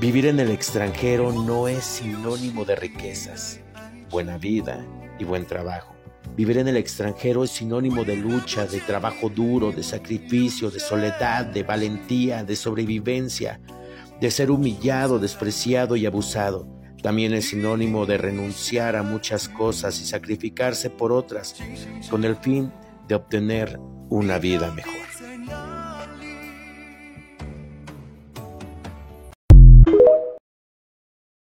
Vivir en el extranjero no es sinónimo de riquezas, buena vida y buen trabajo. Vivir en el extranjero es sinónimo de lucha, de trabajo duro, de sacrificio, de soledad, de valentía, de sobrevivencia, de ser humillado, despreciado y abusado. También es sinónimo de renunciar a muchas cosas y sacrificarse por otras con el fin de obtener una vida mejor.